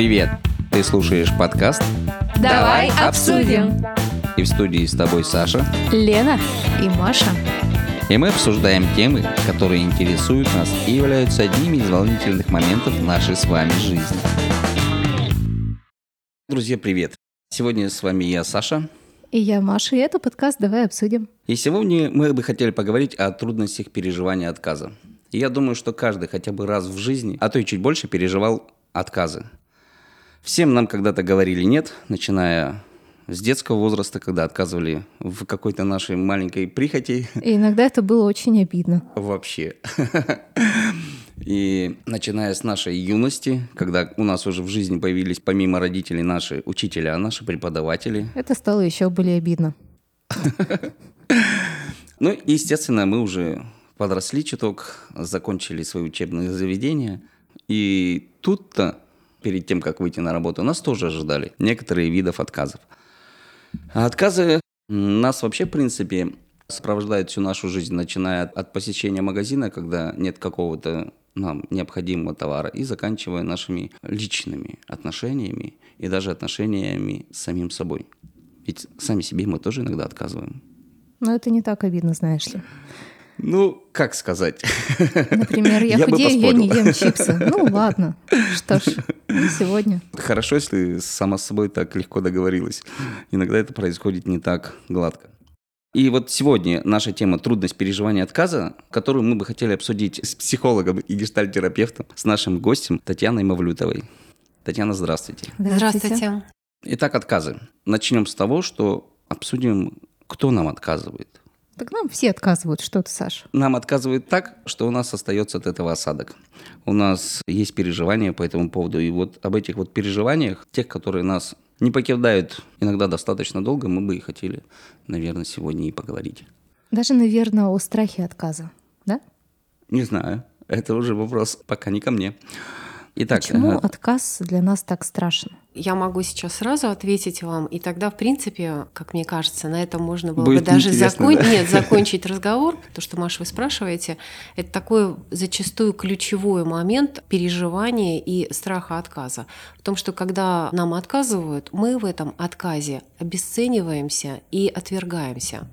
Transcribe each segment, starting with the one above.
Привет! Ты слушаешь подкаст Давай обсудим. и в студии с тобой Саша. Лена и Маша. И мы обсуждаем темы, которые интересуют нас и являются одними из волнительных моментов нашей с вами жизни. Друзья, привет! Сегодня с вами я, Саша. И я Маша, и это подкаст «Давай обсудим». И сегодня мы бы хотели поговорить о трудностях переживания отказа. И я думаю, что каждый хотя бы раз в жизни, а то и чуть больше, переживал отказы. Всем нам когда-то говорили «нет», начиная с детского возраста, когда отказывали в какой-то нашей маленькой прихоти И иногда это было очень обидно. вообще. И начиная с нашей юности, когда у нас уже в жизни появились помимо родителей наши учителя, наши преподаватели, Это стало еще более обидно. Ну, естественно, мы уже подросли чуток, закончили свои учебные заведения. И тут-то, перед тем, как выйти на работу, нас тоже ожидали некоторые видов отказов. А отказы нас вообще, в принципе, сопровождают всю нашу жизнь, начиная от, посещения магазина, когда нет какого-то нам необходимого товара, и заканчивая нашими личными отношениями и даже отношениями с самим собой. Ведь сами себе мы тоже иногда отказываем. Но это не так обидно, знаешь ли. Ну, как сказать? Например, я, Я худею, я не ем чипсы. Ну ладно, что ж, не сегодня. Хорошо, если сама с собой так легко договорилась. Иногда это происходит не так гладко. И вот сегодня наша тема «Трудность переживания отказа», которую мы бы хотели обсудить с психологом и гештальтерапевтом, с нашим гостем Татьяной Мавлютовой. Татьяна, здравствуйте. Здравствуйте. Итак, отказы. Начнем с того, что обсудим, кто нам отказывает. Так нам все отказывают, что ты, Саша. Нам отказывают так, что у нас остается от этого осадок. У нас есть переживания по этому поводу. И вот об этих вот переживаниях, тех, которые нас не покидают иногда достаточно долго, мы бы и хотели, наверное, сегодня и поговорить. Даже, наверное, о страхе отказа. Да? Не знаю, это уже вопрос пока не ко мне. Итак, Почему э, отказ для нас так страшен? Я могу сейчас сразу ответить вам, и тогда, в принципе, как мне кажется, на этом можно было Будет бы даже закон- да? Нет, закончить разговор. То, что, Маша, вы спрашиваете, это такой зачастую ключевой момент переживания и страха отказа. В том, что когда нам отказывают, мы в этом отказе обесцениваемся и отвергаемся.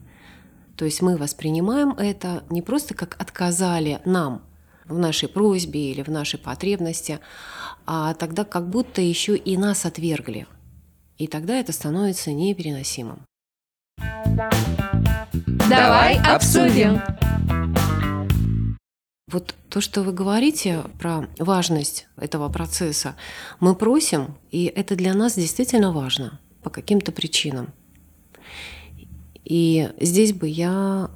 То есть мы воспринимаем это не просто как отказали нам в нашей просьбе или в нашей потребности, а тогда как будто еще и нас отвергли. И тогда это становится непереносимым. Давай обсудим. Вот то, что вы говорите про важность этого процесса, мы просим, и это для нас действительно важно по каким-то причинам. И здесь бы я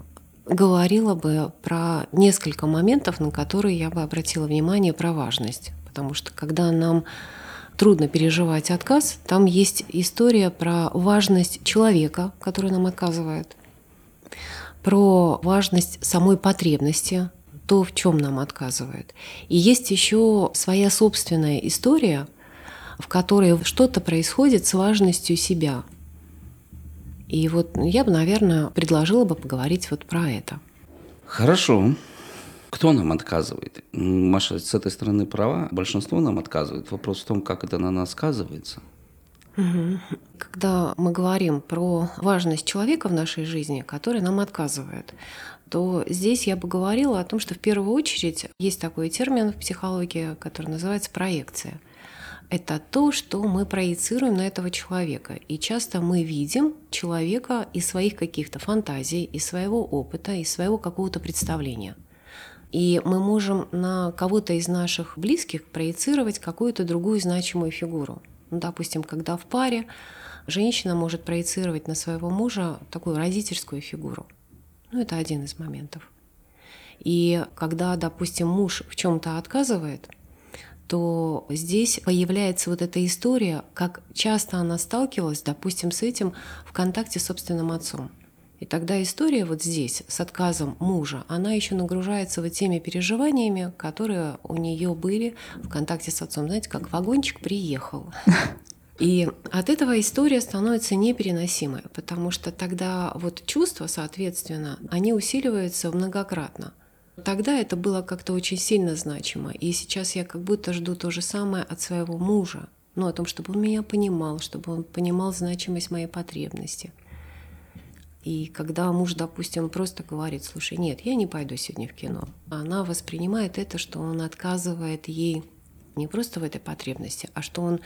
говорила бы про несколько моментов, на которые я бы обратила внимание про важность. Потому что когда нам трудно переживать отказ, там есть история про важность человека, который нам отказывает, про важность самой потребности, то, в чем нам отказывают. И есть еще своя собственная история, в которой что-то происходит с важностью себя. И вот я бы, наверное, предложила бы поговорить вот про это. Хорошо. Кто нам отказывает? Маша с этой стороны права. Большинство нам отказывает. Вопрос в том, как это на нас сказывается. Когда мы говорим про важность человека в нашей жизни, который нам отказывает, то здесь я бы говорила о том, что в первую очередь есть такой термин в психологии, который называется проекция. Это то, что мы проецируем на этого человека. И часто мы видим человека из своих каких-то фантазий, из своего опыта, из своего какого-то представления. И мы можем на кого-то из наших близких проецировать какую-то другую значимую фигуру. Ну, допустим, когда в паре женщина может проецировать на своего мужа такую родительскую фигуру. Ну, это один из моментов. И когда, допустим, муж в чем-то отказывает, то здесь появляется вот эта история, как часто она сталкивалась, допустим, с этим в контакте с собственным отцом. И тогда история вот здесь с отказом мужа, она еще нагружается вот теми переживаниями, которые у нее были в контакте с отцом. Знаете, как вагончик приехал. И от этого история становится непереносимой, потому что тогда вот чувства, соответственно, они усиливаются многократно. Тогда это было как-то очень сильно значимо. И сейчас я как будто жду то же самое от своего мужа. Ну, о том, чтобы он меня понимал, чтобы он понимал значимость моей потребности. И когда муж, допустим, просто говорит, слушай, нет, я не пойду сегодня в кино, она воспринимает это, что он отказывает ей не просто в этой потребности, а что он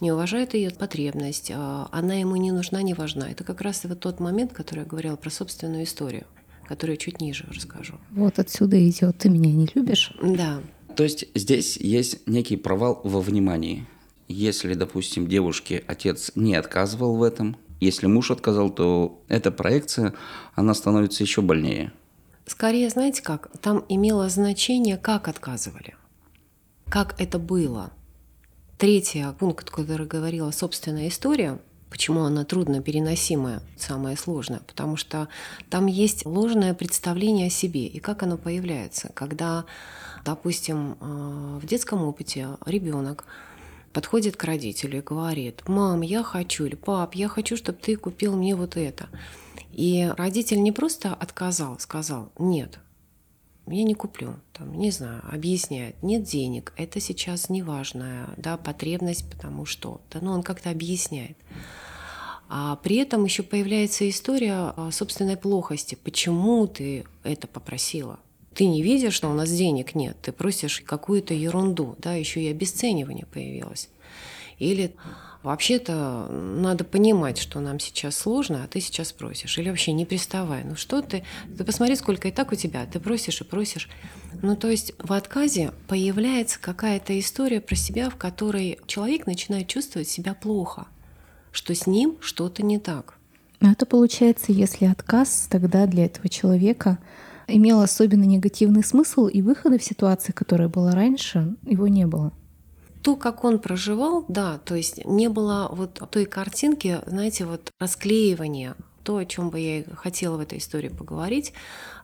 не уважает ее потребность, а она ему не нужна, не важна. Это как раз вот тот момент, который я говорила про собственную историю, которую чуть ниже расскажу. Вот отсюда идет «ты меня не любишь». Да. То есть здесь есть некий провал во внимании. Если, допустим, девушке отец не отказывал в этом, если муж отказал, то эта проекция, она становится еще больнее. Скорее, знаете как, там имело значение, как отказывали, как это было. Третий пункт, который говорила собственная история, почему она трудно переносимая, самое сложное, потому что там есть ложное представление о себе и как оно появляется, когда, допустим, э, в детском опыте ребенок подходит к родителю и говорит, мам, я хочу, или пап, я хочу, чтобы ты купил мне вот это. И родитель не просто отказал, сказал, нет, я не куплю, там, не знаю, объясняет, нет денег, это сейчас неважная да, потребность, потому что, да, ну, он как-то объясняет. А при этом еще появляется история собственной плохости. Почему ты это попросила? Ты не видишь, что у нас денег нет, ты просишь какую-то ерунду, да, еще и обесценивание появилось. Или вообще-то надо понимать, что нам сейчас сложно, а ты сейчас просишь. Или вообще не приставай. Ну что ты? Ты посмотри, сколько и так у тебя. Ты просишь и просишь. Ну то есть в отказе появляется какая-то история про себя, в которой человек начинает чувствовать себя плохо, что с ним что-то не так. Но это получается, если отказ, тогда для этого человека имел особенно негативный смысл, и выхода в ситуации, которая была раньше, его не было. То, как он проживал, да, то есть не было вот той картинки, знаете, вот расклеивания, то, о чем бы я хотела в этой истории поговорить.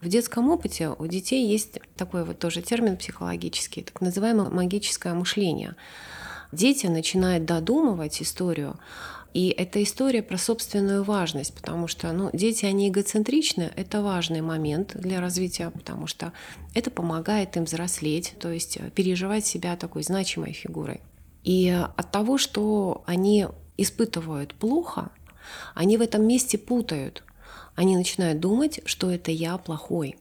В детском опыте у детей есть такой вот тоже термин психологический, так называемое магическое мышление. Дети начинают додумывать историю и это история про собственную важность, потому что ну, дети, они эгоцентричны, это важный момент для развития, потому что это помогает им взрослеть, то есть э, переживать себя такой значимой фигурой. И от того, что они испытывают плохо, они в этом месте путают. Они начинают думать, что это я плохой.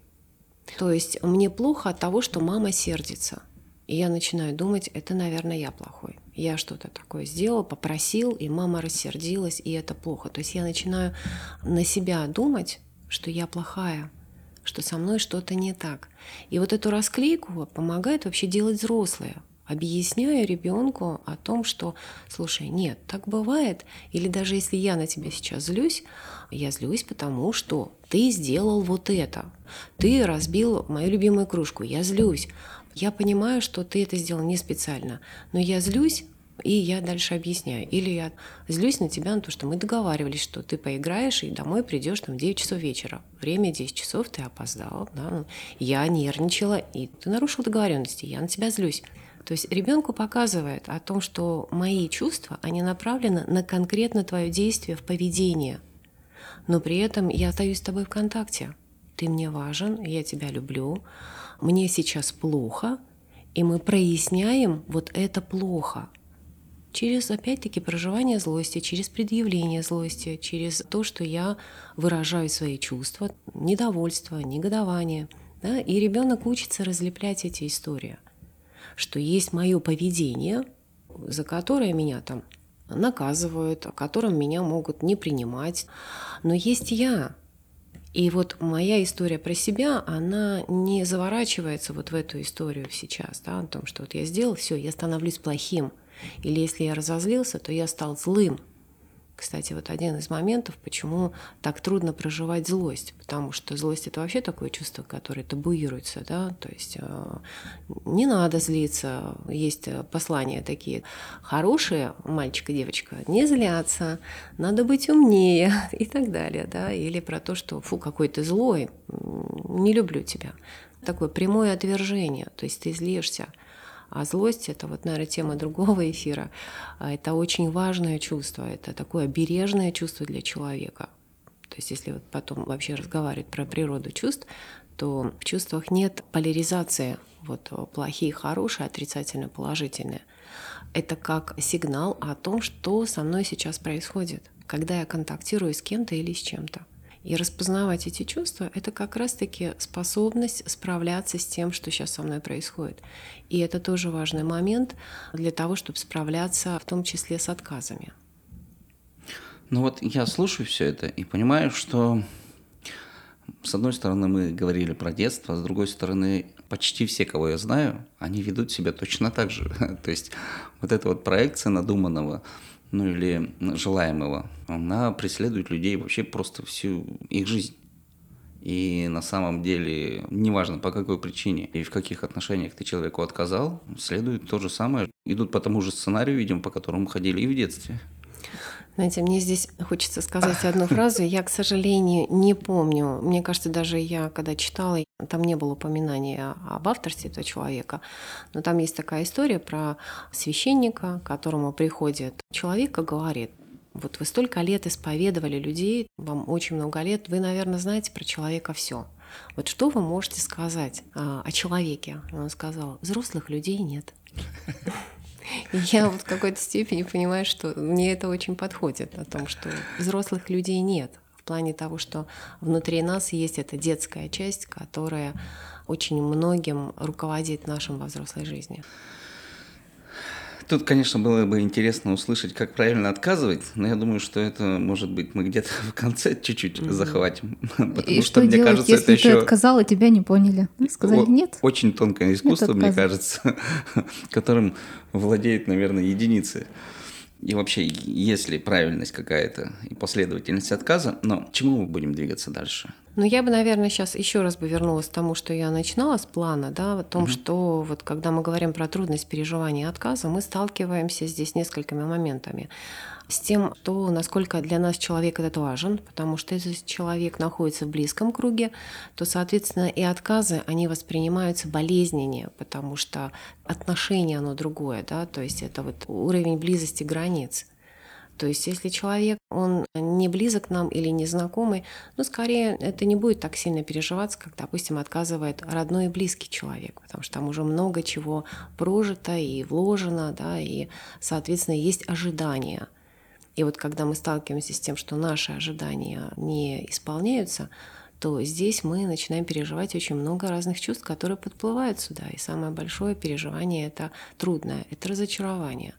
То есть мне плохо от того, что мама сердится. И я начинаю думать, это, наверное, я плохой я что-то такое сделал, попросил, и мама рассердилась, и это плохо. То есть я начинаю на себя думать, что я плохая, что со мной что-то не так. И вот эту расклейку помогает вообще делать взрослые, объясняя ребенку о том, что, слушай, нет, так бывает, или даже если я на тебя сейчас злюсь, я злюсь потому, что ты сделал вот это, ты разбил мою любимую кружку, я злюсь, я понимаю, что ты это сделал не специально, но я злюсь, и я дальше объясняю. Или я злюсь на тебя на то, что мы договаривались, что ты поиграешь и домой придешь там в 9 часов вечера. Время 10 часов, ты опоздал. Да? Ну, я нервничала, и ты нарушил договоренности, я на тебя злюсь. То есть ребенку показывает о том, что мои чувства, они направлены на конкретно твое действие в поведении. Но при этом я остаюсь с тобой в контакте. Ты мне важен, я тебя люблю, мне сейчас плохо, и мы проясняем вот это плохо через, опять-таки, проживание злости, через предъявление злости, через то, что я выражаю свои чувства, недовольство, негодование. Да? И ребенок учится разлеплять эти истории, что есть мое поведение, за которое меня там наказывают, о котором меня могут не принимать, но есть я, и вот моя история про себя, она не заворачивается вот в эту историю сейчас, да, о том, что вот я сделал, все, я становлюсь плохим. Или если я разозлился, то я стал злым. Кстати, вот один из моментов, почему так трудно проживать злость, потому что злость это вообще такое чувство, которое табуируется, да, то есть э, не надо злиться, есть э, послания такие, хорошие мальчик и девочка не злятся, надо быть умнее и так далее, да, или про то, что фу, какой ты злой, не люблю тебя, такое прямое отвержение, то есть ты злишься, а злость — это вот, наверное, тема другого эфира. А это очень важное чувство, это такое бережное чувство для человека. То есть если вот потом вообще разговаривать про природу чувств, то в чувствах нет поляризации вот плохие, хорошие, отрицательные, положительные. Это как сигнал о том, что со мной сейчас происходит, когда я контактирую с кем-то или с чем-то. И распознавать эти чувства — это как раз-таки способность справляться с тем, что сейчас со мной происходит. И это тоже важный момент для того, чтобы справляться в том числе с отказами. Ну вот я слушаю все это и понимаю, что с одной стороны мы говорили про детство, а с другой стороны почти все, кого я знаю, они ведут себя точно так же. То есть вот эта вот проекция надуманного, ну или желаемого, она преследует людей вообще просто всю их жизнь. И на самом деле, неважно по какой причине и в каких отношениях ты человеку отказал, следует то же самое. Идут по тому же сценарию, видимо, по которому ходили и в детстве. Знаете, мне здесь хочется сказать одну фразу. Я, к сожалению, не помню. Мне кажется, даже я, когда читала, там не было упоминания об авторстве этого человека. Но там есть такая история про священника, к которому приходит человек и говорит, вот вы столько лет исповедовали людей, вам очень много лет, вы, наверное, знаете про человека все. Вот что вы можете сказать а, о человеке? Он сказал, взрослых людей нет. я вот в какой-то степени понимаю, что мне это очень подходит, о том, что взрослых людей нет. В плане того, что внутри нас есть эта детская часть, которая очень многим руководит нашим во взрослой жизни. Тут, конечно, было бы интересно услышать, как правильно отказывать, но я думаю, что это, может быть, мы где-то в конце чуть-чуть mm-hmm. захватим. Потому и что, что мне делать, кажется, если это ты еще... отказал, и тебя не поняли? Сказали нет? Очень тонкое искусство, мне кажется, которым владеют, наверное, единицы. И вообще, есть ли правильность какая-то и последовательность отказа, но к чему мы будем двигаться дальше? Ну, я бы, наверное, сейчас еще раз бы вернулась к тому, что я начинала с плана, да, о том, угу. что вот когда мы говорим про трудность переживания отказа, мы сталкиваемся здесь с несколькими моментами с тем, то насколько для нас человек этот важен, потому что если человек находится в близком круге, то, соответственно, и отказы, они воспринимаются болезненнее, потому что отношение, оно другое, да, то есть это вот уровень близости границ. То есть если человек, он не близок нам или незнакомый, ну, скорее это не будет так сильно переживаться, как, допустим, отказывает родной и близкий человек, потому что там уже много чего прожито и вложено, да, и, соответственно, есть ожидания. И вот когда мы сталкиваемся с тем, что наши ожидания не исполняются, то здесь мы начинаем переживать очень много разных чувств, которые подплывают сюда. И самое большое переживание это трудное, это разочарование.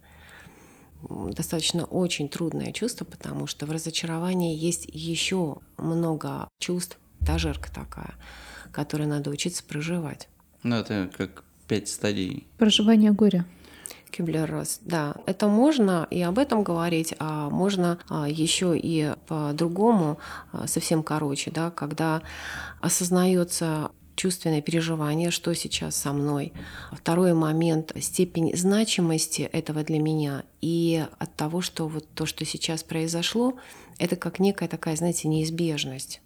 Достаточно очень трудное чувство, потому что в разочаровании есть еще много чувств, тажерка такая, которые надо учиться проживать. Ну, это как пять стадий. Проживание горя. Кюблер-Росс. Да, это можно и об этом говорить, а можно а, еще и по-другому, а, совсем короче, да, когда осознается чувственное переживание, что сейчас со мной. Второй момент — степень значимости этого для меня и от того, что вот то, что сейчас произошло, это как некая такая, знаете, неизбежность.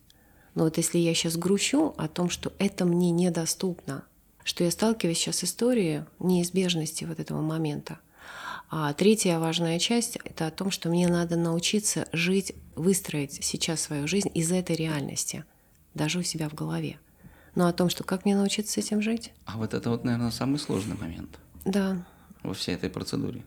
Но вот если я сейчас грущу о том, что это мне недоступно, что я сталкиваюсь сейчас с историей неизбежности вот этого момента. А третья важная часть — это о том, что мне надо научиться жить, выстроить сейчас свою жизнь из этой реальности, даже у себя в голове. Но о том, что как мне научиться с этим жить? А вот это вот, наверное, самый сложный момент. Да. Во всей этой процедуре.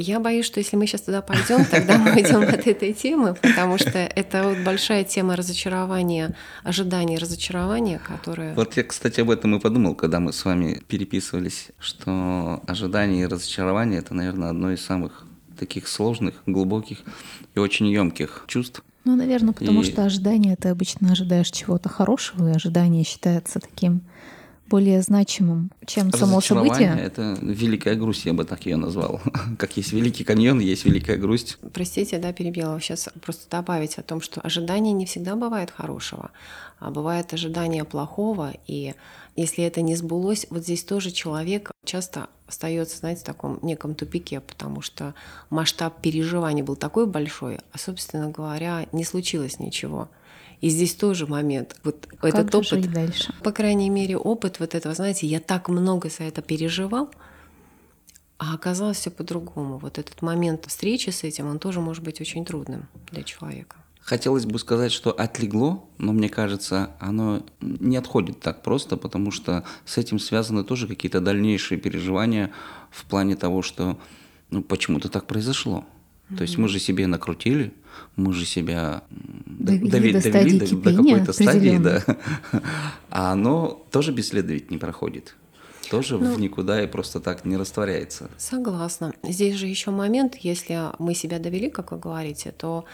Я боюсь, что если мы сейчас туда пойдем, тогда мы уйдем от этой темы, потому что это вот большая тема разочарования, ожидания разочарования, которая... Вот я, кстати, об этом и подумал, когда мы с вами переписывались, что ожидание и разочарование — это, наверное, одно из самых таких сложных, глубоких и очень емких чувств. Ну, наверное, потому и... что ожидание — ты обычно ожидаешь чего-то хорошего, и ожидание считается таким более значимым, чем само событие. Это великая грусть, я бы так ее назвал. Как есть великий каньон, есть великая грусть. Простите, да, перебила. Сейчас просто добавить о том, что ожидание не всегда бывает хорошего, а бывает ожидание плохого, и если это не сбылось, вот здесь тоже человек часто остается, знаете, в таком неком тупике, потому что масштаб переживаний был такой большой, а, собственно говоря, не случилось ничего. И здесь тоже момент. Вот как этот опыт, жить дальше? по крайней мере, опыт вот этого, знаете, я так много за это переживал, а оказалось все по-другому. Вот этот момент встречи с этим, он тоже может быть очень трудным для человека. Хотелось бы сказать, что отлегло, но мне кажется, оно не отходит так просто, потому что с этим связаны тоже какие-то дальнейшие переживания в плане того, что ну, почему-то так произошло. Mm-hmm. То есть мы же себе накрутили, мы же себя довели, довели, до, довели до, до какой-то стадии, да. А оно тоже бесследно ведь не проходит тоже ну, в никуда и просто так не растворяется. Согласна. Здесь же еще момент, если мы себя довели, как вы говорите, то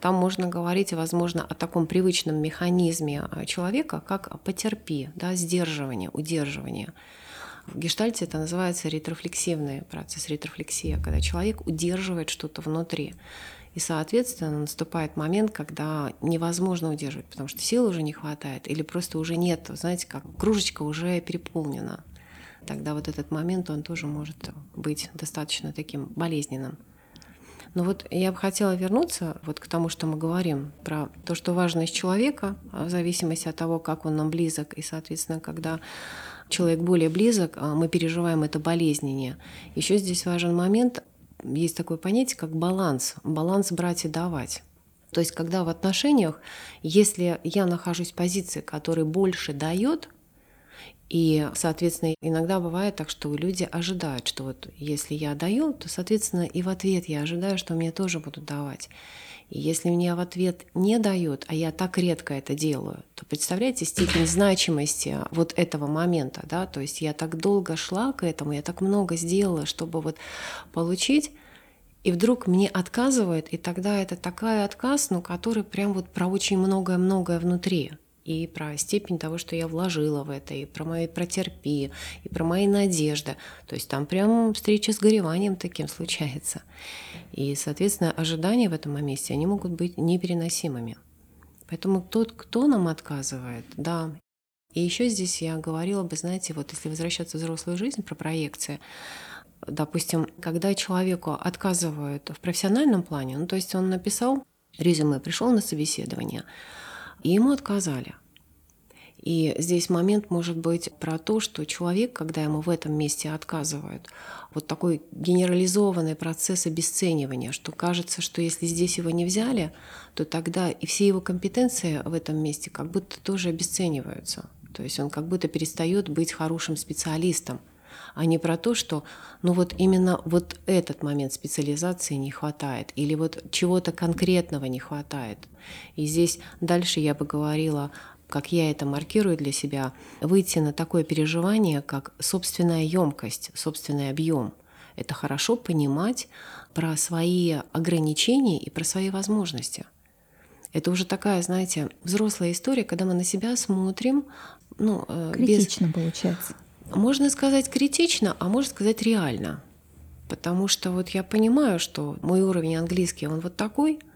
там можно говорить, возможно, о таком привычном механизме человека, как потерпи, да, сдерживание, удерживание. В гештальте это называется ретрофлексивный процесс, ретрофлексия, когда человек удерживает что-то внутри. И, соответственно, наступает момент, когда невозможно удерживать, потому что сил уже не хватает, или просто уже нет, знаете, как кружечка уже переполнена тогда вот этот момент, он тоже может быть достаточно таким болезненным. Но вот я бы хотела вернуться вот к тому, что мы говорим про то, что важность человека, в зависимости от того, как он нам близок, и, соответственно, когда человек более близок, а мы переживаем это болезненнее. Еще здесь важен момент, есть такое понятие, как баланс, баланс брать и давать. То есть, когда в отношениях, если я нахожусь в позиции, которая больше дает, и, соответственно, иногда бывает так, что люди ожидают, что вот если я даю, то, соответственно, и в ответ я ожидаю, что мне тоже будут давать. И если мне в ответ не дают, а я так редко это делаю, то представляете степень значимости вот этого момента, да, то есть я так долго шла к этому, я так много сделала, чтобы вот получить, и вдруг мне отказывают, и тогда это такой отказ, ну, который прям вот про очень многое-многое внутри и про степень того, что я вложила в это, и про мои протерпи, и про мои надежды. То есть там прям встреча с гореванием таким случается. И, соответственно, ожидания в этом моменте, они могут быть непереносимыми. Поэтому тот, кто нам отказывает, да. И еще здесь я говорила бы, знаете, вот если возвращаться в взрослую жизнь про проекции, допустим, когда человеку отказывают в профессиональном плане, ну то есть он написал резюме, пришел на собеседование, и ему отказали. И здесь момент может быть про то, что человек, когда ему в этом месте отказывают, вот такой генерализованный процесс обесценивания, что кажется, что если здесь его не взяли, то тогда и все его компетенции в этом месте как будто тоже обесцениваются. То есть он как будто перестает быть хорошим специалистом, а не про то, что ну вот именно вот этот момент специализации не хватает или вот чего-то конкретного не хватает. И здесь дальше я бы говорила как я это маркирую для себя, выйти на такое переживание, как собственная емкость, собственный объем. Это хорошо понимать про свои ограничения и про свои возможности. Это уже такая, знаете, взрослая история, когда мы на себя смотрим. Ну, э, критично без... получается. Можно сказать критично, а можно сказать реально. Потому что вот я понимаю, что мой уровень английский, он вот такой –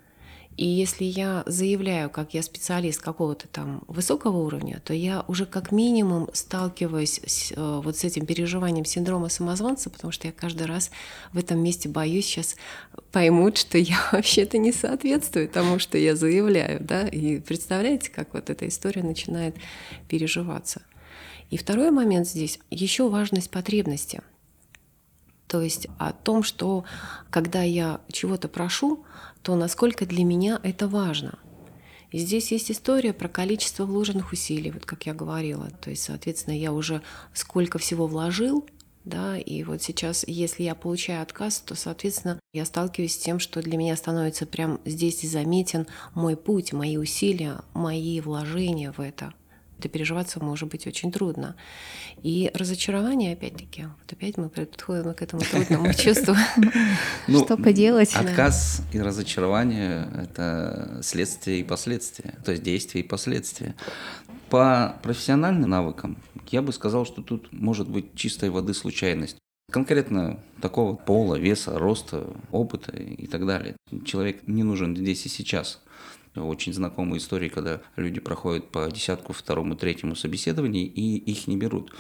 и если я заявляю, как я специалист какого-то там высокого уровня, то я уже как минимум сталкиваюсь с, э, вот с этим переживанием синдрома самозванца, потому что я каждый раз в этом месте боюсь, сейчас поймут, что я вообще-то не соответствую тому, что я заявляю. Да? И представляете, как вот эта история начинает переживаться. И второй момент здесь еще важность потребности – то есть о том, что когда я чего-то прошу, то насколько для меня это важно. И здесь есть история про количество вложенных усилий, вот как я говорила. То есть, соответственно, я уже сколько всего вложил, да, и вот сейчас, если я получаю отказ, то, соответственно, я сталкиваюсь с тем, что для меня становится прям здесь и заметен мой путь, мои усилия, мои вложения в это это переживаться может быть очень трудно. И разочарование, опять-таки, вот опять мы подходим к этому трудному чувству. Ну, что поделать? Отказ и разочарование — это следствие и последствия, то есть действия и последствия. По профессиональным навыкам я бы сказал, что тут может быть чистой воды случайность. Конкретно такого пола, веса, роста, опыта и так далее. Человек не нужен здесь и сейчас очень знакомые истории, когда люди проходят по десятку, второму, третьему собеседованию, и их не берут.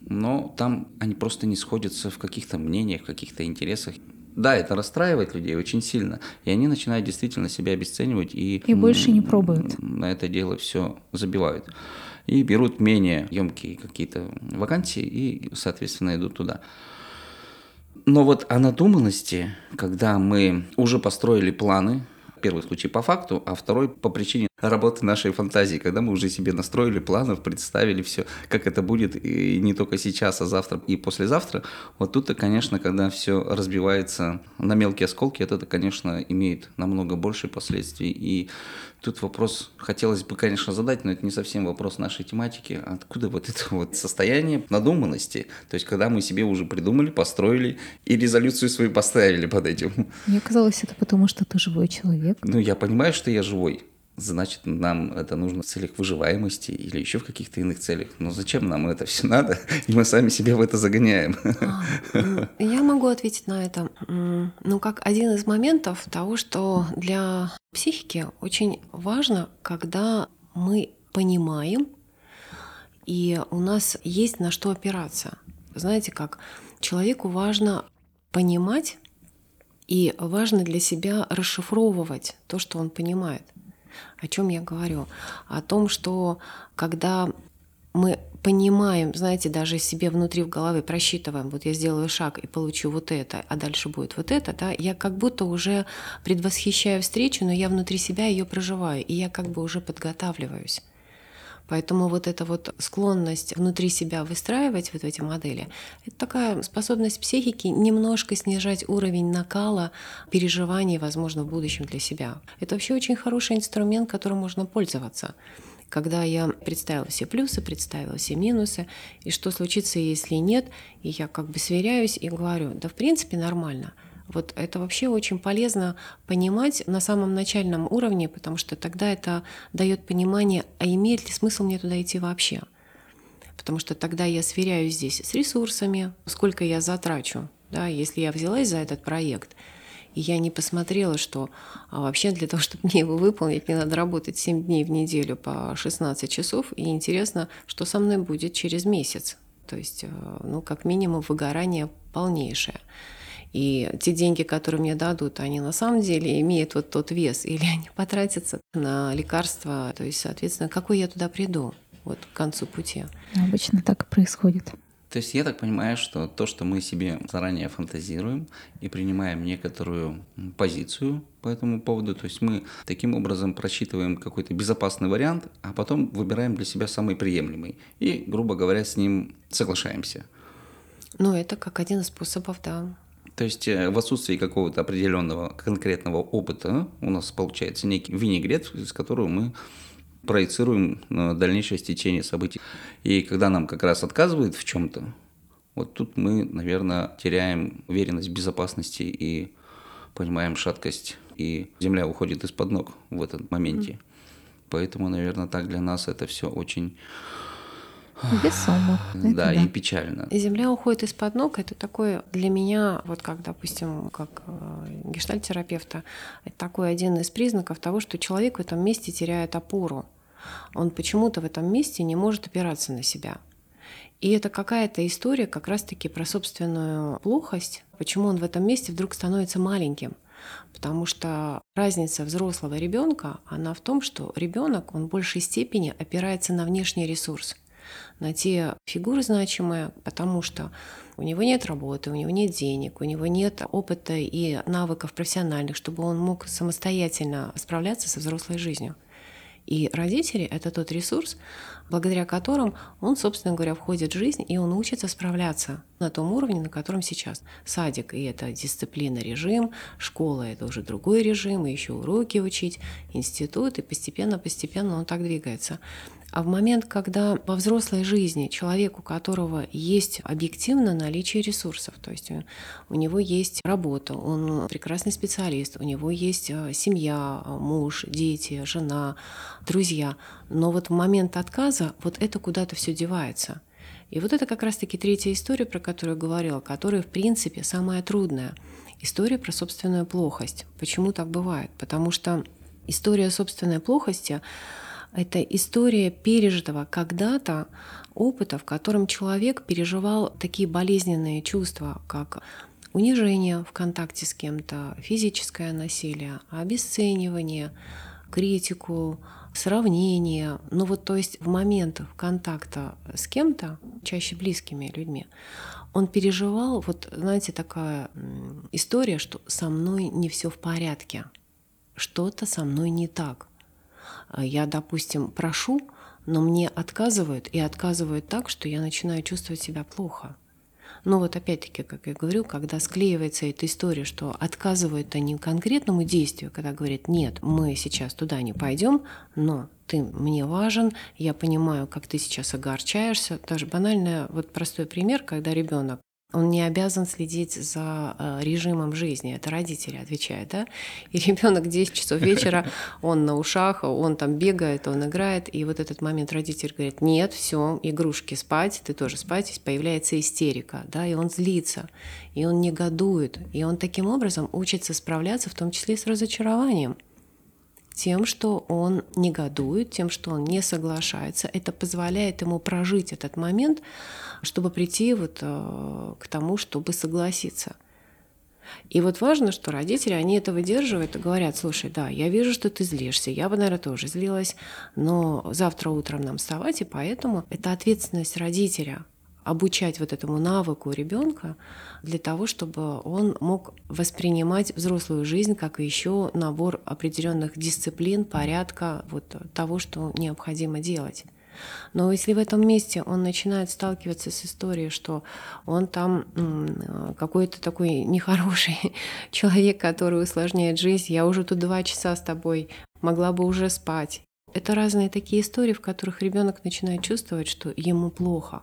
Но там они просто не сходятся в каких-то мнениях, в каких-то интересах. Да, это расстраивает людей очень сильно, и они начинают действительно себя обесценивать и, и больше не пробуют. На это дело все забивают. И берут менее емкие какие-то вакансии и, соответственно, идут туда. Но вот о надуманности, когда мы уже построили планы, Первый случай по факту, а второй по причине работы нашей фантазии, когда мы уже себе настроили планов, представили все, как это будет, и не только сейчас, а завтра и послезавтра. Вот тут-то, конечно, когда все разбивается на мелкие осколки, это, конечно, имеет намного больше последствий. И тут вопрос хотелось бы, конечно, задать, но это не совсем вопрос нашей тематики. Откуда вот это вот состояние надуманности? То есть, когда мы себе уже придумали, построили и резолюцию свою поставили под этим. Мне казалось, это потому, что ты живой человек. Ну, я понимаю, что я живой значит, нам это нужно в целях выживаемости или еще в каких-то иных целях. Но зачем нам это все надо? И мы сами себя в это загоняем. А, я могу ответить на это. Ну, как один из моментов того, что для психики очень важно, когда мы понимаем, и у нас есть на что опираться. Знаете, как человеку важно понимать, и важно для себя расшифровывать то, что он понимает. О чем я говорю? О том, что когда мы понимаем, знаете, даже себе внутри в голове просчитываем, вот я сделаю шаг и получу вот это, а дальше будет вот это, да, я как будто уже предвосхищаю встречу, но я внутри себя ее проживаю, и я как бы уже подготавливаюсь. Поэтому вот эта вот склонность внутри себя выстраивать вот эти модели, это такая способность психики немножко снижать уровень накала переживаний, возможно, в будущем для себя. Это вообще очень хороший инструмент, которым можно пользоваться когда я представила все плюсы, представила все минусы, и что случится, если нет, и я как бы сверяюсь и говорю, да в принципе нормально – вот это вообще очень полезно понимать на самом начальном уровне, потому что тогда это дает понимание, а имеет ли смысл мне туда идти вообще. Потому что тогда я сверяюсь здесь с ресурсами, сколько я затрачу. Да, если я взялась за этот проект, и я не посмотрела, что а вообще для того, чтобы мне его выполнить, мне надо работать 7 дней в неделю по 16 часов, и интересно, что со мной будет через месяц. То есть, э, ну, как минимум, выгорание полнейшее. И те деньги, которые мне дадут, они на самом деле имеют вот тот вес, или они потратятся на лекарства. То есть, соответственно, какой я туда приду вот к концу пути. Обычно так и происходит. То есть я так понимаю, что то, что мы себе заранее фантазируем и принимаем некоторую позицию по этому поводу, то есть мы таким образом просчитываем какой-то безопасный вариант, а потом выбираем для себя самый приемлемый и, грубо говоря, с ним соглашаемся. Ну, это как один из способов, да. То есть э, в отсутствии какого-то определенного конкретного опыта у нас получается некий винегрет, из которого мы проецируем на дальнейшее стечение событий. И когда нам как раз отказывают в чем-то, вот тут мы, наверное, теряем уверенность в безопасности и понимаем шаткость, и земля уходит из-под ног в этот моменте. Mm. Поэтому, наверное, так для нас это все очень Весомо. Да, да, и печально. Земля уходит из-под ног. Это такое для меня, вот как, допустим, как э, гештальтерапевта, это такой один из признаков того, что человек в этом месте теряет опору. Он почему-то в этом месте не может опираться на себя. И это какая-то история как раз-таки про собственную плохость, почему он в этом месте вдруг становится маленьким. Потому что разница взрослого ребенка, она в том, что ребенок, он в большей степени опирается на внешний ресурс – на те фигуры значимые, потому что у него нет работы, у него нет денег, у него нет опыта и навыков профессиональных, чтобы он мог самостоятельно справляться со взрослой жизнью. И родители — это тот ресурс, благодаря которым он, собственно говоря, входит в жизнь, и он учится справляться на том уровне, на котором сейчас. Садик — и это дисциплина, режим, школа — это уже другой режим, и еще уроки учить, институт, и постепенно-постепенно он так двигается. А в момент, когда во взрослой жизни человек, у которого есть объективно наличие ресурсов, то есть у него есть работа, он прекрасный специалист, у него есть э, семья, муж, дети, жена, друзья, но вот в момент отказа вот это куда-то все девается. И вот это как раз-таки третья история, про которую я говорила, которая, в принципе, самая трудная. История про собственную плохость. Почему так бывает? Потому что история собственной плохости это история пережитого когда-то опыта, в котором человек переживал такие болезненные чувства, как унижение в контакте с кем-то, физическое насилие, обесценивание, критику, сравнение. Ну вот то есть в момент контакта с кем-то, чаще близкими людьми, он переживал, вот знаете, такая история, что со мной не все в порядке, что-то со мной не так. Я, допустим, прошу, но мне отказывают, и отказывают так, что я начинаю чувствовать себя плохо. Но вот опять-таки, как я говорю, когда склеивается эта история, что отказывают они конкретному действию, когда говорят, нет, мы сейчас туда не пойдем, но ты мне важен, я понимаю, как ты сейчас огорчаешься. Даже банальный, вот простой пример, когда ребенок он не обязан следить за э, режимом жизни. Это родители отвечают, да? И ребенок 10 часов вечера, он на ушах, он там бегает, он играет. И вот этот момент родитель говорит, нет, все, игрушки спать, ты тоже спать. Появляется истерика, да, и он злится, и он негодует. И он таким образом учится справляться, в том числе и с разочарованием тем, что он негодует, тем, что он не соглашается. Это позволяет ему прожить этот момент, чтобы прийти вот э, к тому, чтобы согласиться. И вот важно, что родители, они это выдерживают и говорят, слушай, да, я вижу, что ты злишься, я бы, наверное, тоже злилась, но завтра утром нам вставать, и поэтому это ответственность родителя обучать вот этому навыку ребенка для того, чтобы он мог воспринимать взрослую жизнь как еще набор определенных дисциплин, порядка, вот того, что необходимо делать. Но если в этом месте он начинает сталкиваться с историей, что он там какой-то такой нехороший человек, который усложняет жизнь, я уже тут два часа с тобой, могла бы уже спать. Это разные такие истории, в которых ребенок начинает чувствовать, что ему плохо.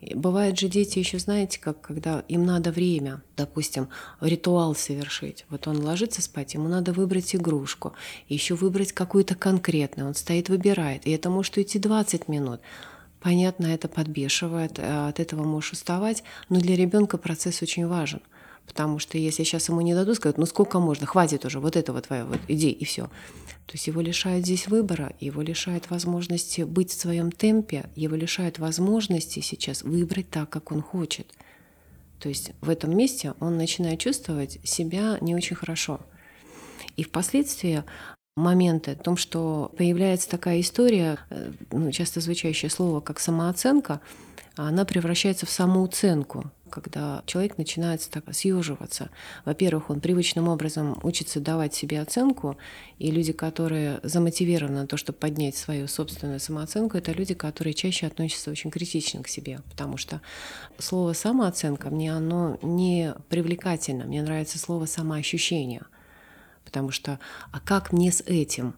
Бывают же дети еще, знаете, как когда им надо время, допустим, ритуал совершить. Вот он ложится спать, ему надо выбрать игрушку, еще выбрать какую-то конкретную. Он стоит, выбирает, и это может уйти 20 минут. Понятно, это подбешивает, э, от этого можешь уставать, но для ребенка процесс очень важен. Потому что если сейчас ему не дадут, скажут, ну сколько можно, хватит уже, вот это вот твое, вот иди и все. То есть его лишают здесь выбора, его лишают возможности быть в своем темпе, его лишают возможности сейчас выбрать так, как он хочет. То есть в этом месте он начинает чувствовать себя не очень хорошо. И впоследствии моменты о том, что появляется такая история, э, ну, часто звучащее слово, как самооценка, она превращается в самооценку когда человек начинает так съеживаться. Во-первых, он привычным образом учится давать себе оценку, и люди, которые замотивированы на то, чтобы поднять свою собственную самооценку, это люди, которые чаще относятся очень критично к себе, потому что слово самооценка мне оно не привлекательно, мне нравится слово самоощущение, потому что а как мне с этим?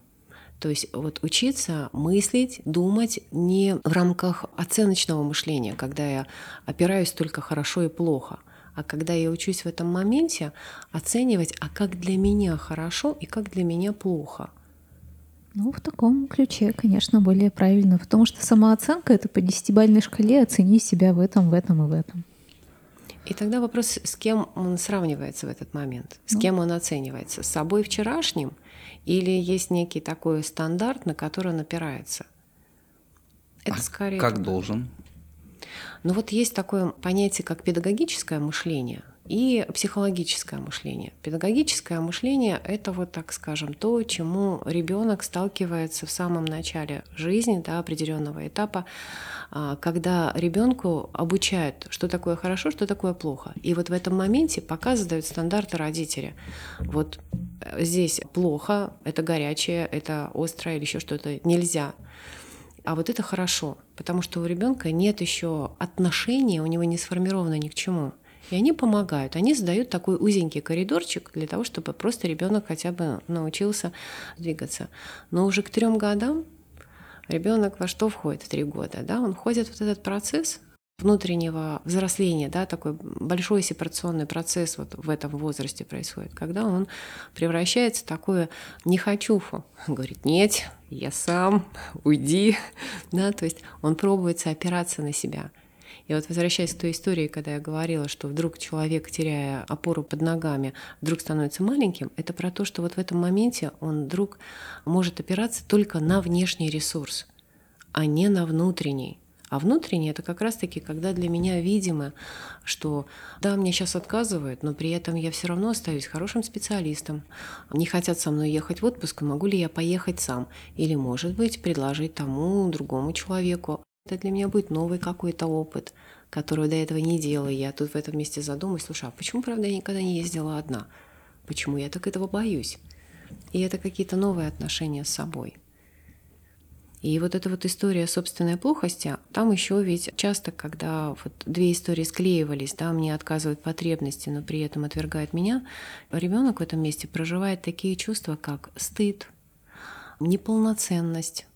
То есть вот учиться мыслить, думать не в рамках оценочного мышления, когда я опираюсь только хорошо и плохо, а когда я учусь в этом моменте оценивать, а как для меня хорошо и как для меня плохо. Ну, в таком ключе, конечно, более правильно, потому что самооценка — это по десятибальной шкале оцени себя в этом, в этом и в этом. И тогда вопрос, с кем он сравнивается в этот момент, с ну. кем он оценивается, с собой вчерашним или есть некий такой стандарт, на который он опирается? Это а скорее. Как должен? Ну вот есть такое понятие, как педагогическое мышление и психологическое мышление. Педагогическое мышление – это вот, так скажем, то, чему ребенок сталкивается в самом начале жизни, да, определенного этапа, а, когда ребенку обучают, что такое хорошо, что такое плохо. И вот в этом моменте пока задают стандарты родители. Вот э, здесь плохо, это горячее, это острое или еще что-то нельзя. А вот это хорошо, потому что у ребенка нет еще отношения, у него не сформировано ни к чему. И они помогают. Они задают такой узенький коридорчик для того, чтобы просто ребенок хотя бы научился двигаться. Но уже к трем годам ребенок во что входит в три года? Да? Он входит в вот этот процесс внутреннего взросления, да, такой большой сепарационный процесс вот в этом возрасте происходит, когда он превращается в такое «не хочуфу». Он говорит «нет, я сам, уйди». Да, то есть он пробует опираться на себя. И вот возвращаясь к той истории, когда я говорила, что вдруг человек, теряя опору под ногами, вдруг становится маленьким, это про то, что вот в этом моменте он вдруг может опираться только на внешний ресурс, а не на внутренний. А внутренний это как раз-таки, когда для меня видимо, что да, мне сейчас отказывают, но при этом я все равно остаюсь хорошим специалистом. Не хотят со мной ехать в отпуск, могу ли я поехать сам? Или, может быть, предложить тому другому человеку. Это для меня будет новый какой-то опыт, который до этого не делала. Я тут в этом месте задумаюсь, слушай, а почему, правда, я никогда не ездила одна? Почему я так этого боюсь? И это какие-то новые отношения с собой. И вот эта вот история собственной плохости, там еще ведь часто, когда вот две истории склеивались, да, мне отказывают потребности, но при этом отвергает меня, ребенок в этом месте проживает такие чувства, как стыд, неполноценность,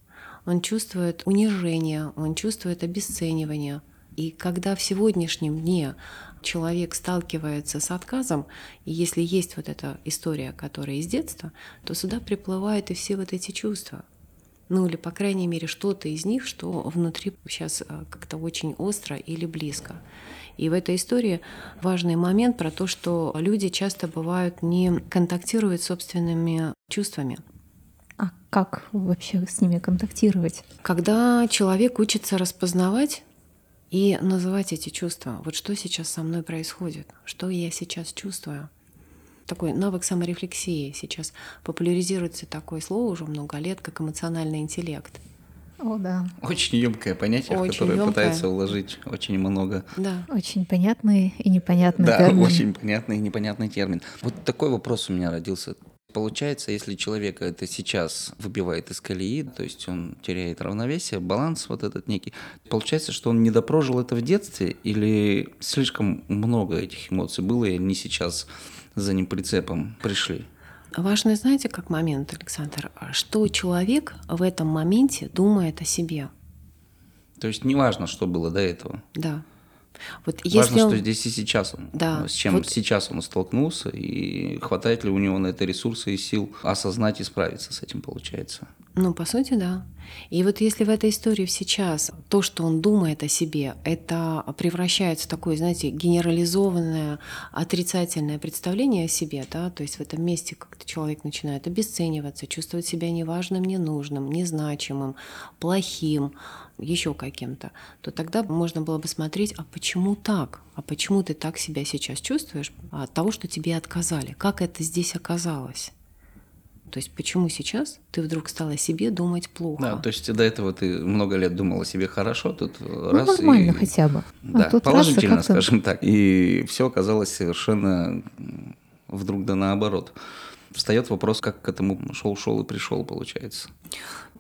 он чувствует унижение, он чувствует обесценивание. И когда в сегодняшнем дне человек сталкивается с отказом, и если есть вот эта история, которая из детства, то сюда приплывают и все вот эти чувства – ну или, по крайней мере, что-то из них, что внутри сейчас э, как-то очень остро или близко. И в этой истории важный момент про то, что люди часто бывают не контактируют с собственными чувствами. А как вообще с ними контактировать? Когда человек учится распознавать и называть эти чувства. Вот что сейчас со мной происходит, что я сейчас чувствую такой навык саморефлексии. Сейчас популяризируется такое слово уже много лет, как эмоциональный интеллект. О, да. Очень емкое понятие, очень в которое ёмкое. пытается уложить очень много. Да. Очень понятный и непонятный да, термин. Да, очень понятный и непонятный термин. Вот такой вопрос у меня родился. Получается, если человека это сейчас выбивает из колеи, то есть он теряет равновесие, баланс вот этот некий, получается, что он не допрожил это в детстве или слишком много этих эмоций было, и не сейчас за ним прицепом пришли? Важно, знаете, как момент, Александр, что человек в этом моменте думает о себе. То есть неважно, что было до этого. Да. Вот Важно, если он... что здесь и сейчас он. Да. С чем вот... сейчас он столкнулся, и хватает ли у него на это ресурсы и сил осознать и справиться с этим, получается. Ну, по сути, да. И вот если в этой истории сейчас то, что он думает о себе, это превращается в такое, знаете, генерализованное отрицательное представление о себе, да, то есть в этом месте как-то человек начинает обесцениваться, чувствовать себя неважным, ненужным, незначимым, плохим, еще каким-то, то тогда можно было бы смотреть, а почему так? А почему ты так себя сейчас чувствуешь от того, что тебе отказали? Как это здесь оказалось? То есть почему сейчас ты вдруг стала о себе думать плохо? Да, то есть до этого ты много лет думала о себе хорошо, тут ну, раз нормально и... хотя бы. А да, положительно, скажем так. И все оказалось совершенно вдруг да наоборот. Встает вопрос, как к этому шел-шел и пришел, получается.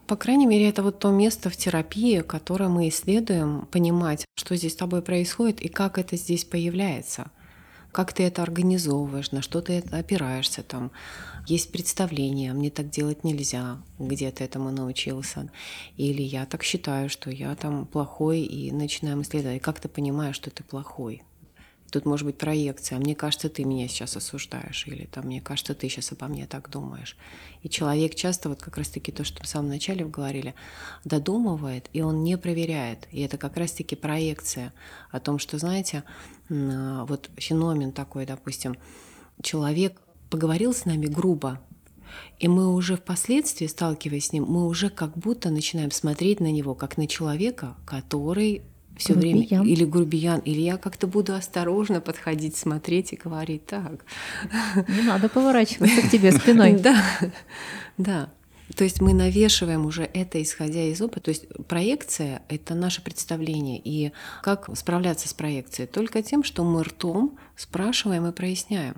По крайней мере, это вот то место в терапии, которое мы исследуем, понимать, что здесь с тобой происходит и как это здесь появляется как ты это организовываешь, на что ты опираешься там. Есть представление, мне так делать нельзя, где ты этому научился. Или я так считаю, что я там плохой, и начинаем исследовать, как ты понимаешь, что ты плохой. Тут может быть проекция. Мне кажется, ты меня сейчас осуждаешь. Или там, мне кажется, ты сейчас обо мне так думаешь. И человек часто, вот как раз-таки то, что в самом начале говорили, додумывает, и он не проверяет. И это как раз-таки проекция о том, что, знаете, а, вот феномен такой, допустим, человек поговорил с нами грубо, и мы уже впоследствии, сталкиваясь с ним, мы уже как будто начинаем смотреть на него как на человека, который все время или грубиян, или я как-то буду осторожно подходить, смотреть и говорить так. Не надо поворачиваться к тебе спиной. Да, да. То есть мы навешиваем уже это, исходя из опыта. То есть проекция — это наше представление. И как справляться с проекцией? Только тем, что мы ртом спрашиваем и проясняем